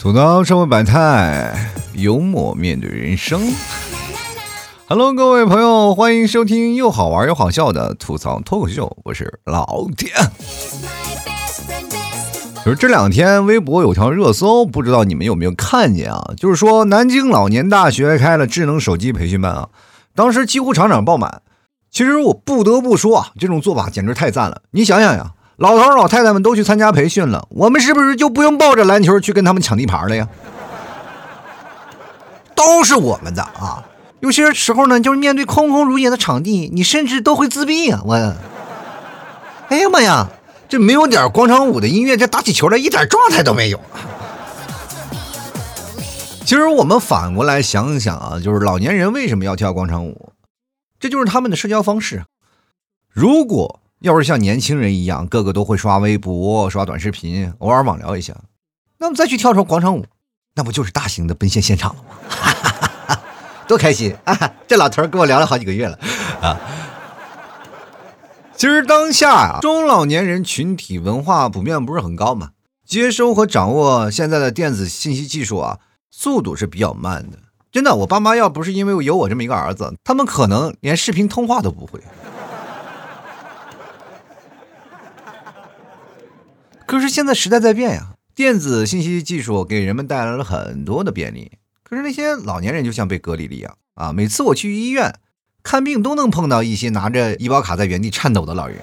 吐槽社会百态，幽默面对人生。Hello，各位朋友，欢迎收听又好玩又好笑的吐槽脱口秀，我是老铁。就是这两天微博有条热搜，不知道你们有没有看见啊？就是说南京老年大学开了智能手机培训班啊，当时几乎场场爆满。其实我不得不说啊，这种做法简直太赞了。你想想呀。老头老太太们都去参加培训了，我们是不是就不用抱着篮球去跟他们抢地盘了呀？都是我们的啊！有些时候呢，就是面对空空如也的场地，你甚至都会自闭啊！我，哎呀妈呀，这没有点广场舞的音乐，这打起球来一点状态都没有。其实我们反过来想想啊，就是老年人为什么要跳广场舞？这就是他们的社交方式。如果要是像年轻人一样，个个都会刷微博、刷短视频，偶尔网聊一下，那么再去跳出广场舞，那不就是大型的奔现现场了吗？多开心啊！这老头跟我聊了好几个月了啊。其实当下啊，中老年人群体文化普遍不是很高嘛，接收和掌握现在的电子信息技术啊，速度是比较慢的。真的，我爸妈要不是因为有我这么一个儿子，他们可能连视频通话都不会。可是现在时代在变呀，电子信息技术给人们带来了很多的便利。可是那些老年人就像被隔离了一样啊！每次我去医院看病，都能碰到一些拿着医保卡在原地颤抖的老人。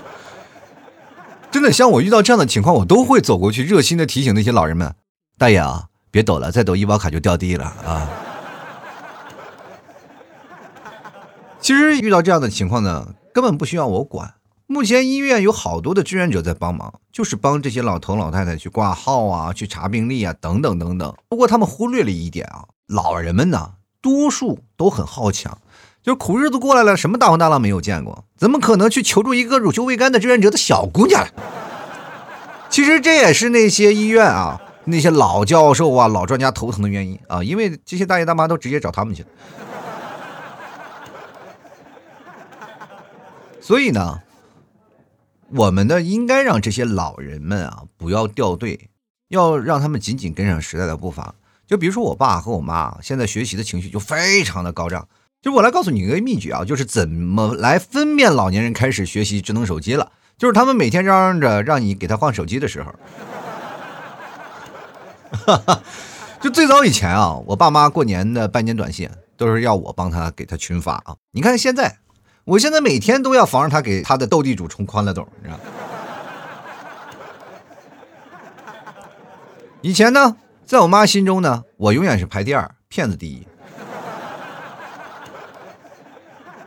真的，像我遇到这样的情况，我都会走过去，热心的提醒那些老人们：“大爷啊，别抖了，再抖医保卡就掉地了啊！”其实遇到这样的情况呢，根本不需要我管。目前医院有好多的志愿者在帮忙，就是帮这些老头老太太去挂号啊，去查病历啊，等等等等。不过他们忽略了一点啊，老人们呢，多数都很好强，就是苦日子过来了，什么大风大浪没有见过，怎么可能去求助一个乳臭未干的志愿者的小姑娘？其实这也是那些医院啊，那些老教授啊、老专家头疼的原因啊，因为这些大爷大妈都直接找他们去了。所以呢。我们呢，应该让这些老人们啊不要掉队，要让他们紧紧跟上时代的步伐。就比如说我爸和我妈现在学习的情绪就非常的高涨。就我来告诉你一个秘诀啊，就是怎么来分辨老年人开始学习智能手机了。就是他们每天嚷嚷着让你给他换手机的时候，哈 哈就最早以前啊，我爸妈过年的拜年短信都是要我帮他给他群发啊。你看现在。我现在每天都要防着他给他的斗地主充欢乐豆，你知道？以前呢，在我妈心中呢，我永远是排第二，骗子第一。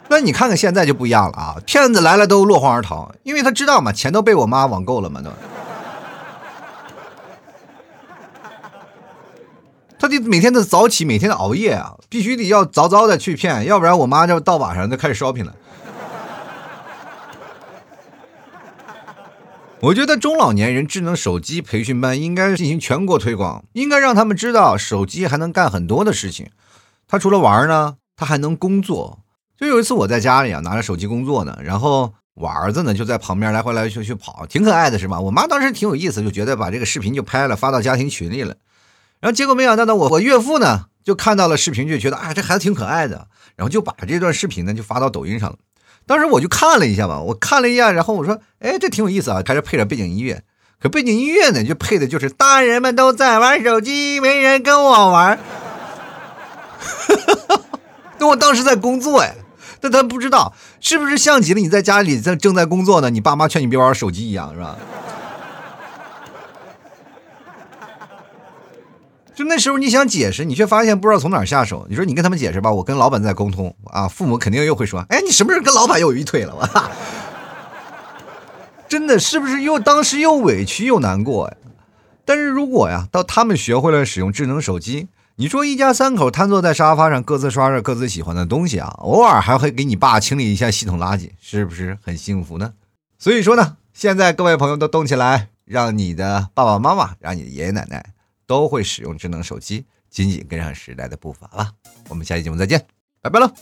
那你看看现在就不一样了啊！骗子来了都落荒而逃，因为他知道嘛，钱都被我妈网购了嘛，都。得每天的早起，每天的熬夜啊，必须得要早早的去骗，要不然我妈就到晚上就开始 shopping 了。我觉得中老年人智能手机培训班应该进行全国推广，应该让他们知道手机还能干很多的事情。他除了玩呢，他还能工作。就有一次我在家里啊，拿着手机工作呢，然后我儿子呢就在旁边来回来去去跑，挺可爱的，是吧？我妈当时挺有意思，就觉得把这个视频就拍了发到家庭群里了。然后结果没想到呢，我我岳父呢就看到了视频，就觉得啊这孩子挺可爱的，然后就把这段视频呢就发到抖音上了。当时我就看了一下嘛，我看了一下，然后我说，哎，这挺有意思啊，开始配着背景音乐。可背景音乐呢，就配的就是大人们都在玩手机，没人跟我玩。那我当时在工作哎，但他不知道是不是像极了你在家里在正在工作呢，你爸妈劝你别玩手机一样，是吧？就那时候你想解释，你却发现不知道从哪下手。你说你跟他们解释吧，我跟老板在沟通啊，父母肯定又会说：“哎，你什么时候跟老板又有一腿了？”我 真的是不是又当时又委屈又难过呀？但是如果呀，到他们学会了使用智能手机，你说一家三口瘫坐在沙发上，各自刷着各自喜欢的东西啊，偶尔还会给你爸清理一下系统垃圾，是不是很幸福呢？所以说呢，现在各位朋友都动起来，让你的爸爸妈妈，让你的爷爷奶奶。都会使用智能手机，紧紧跟上时代的步伐吧。我们下期节目再见，拜拜了。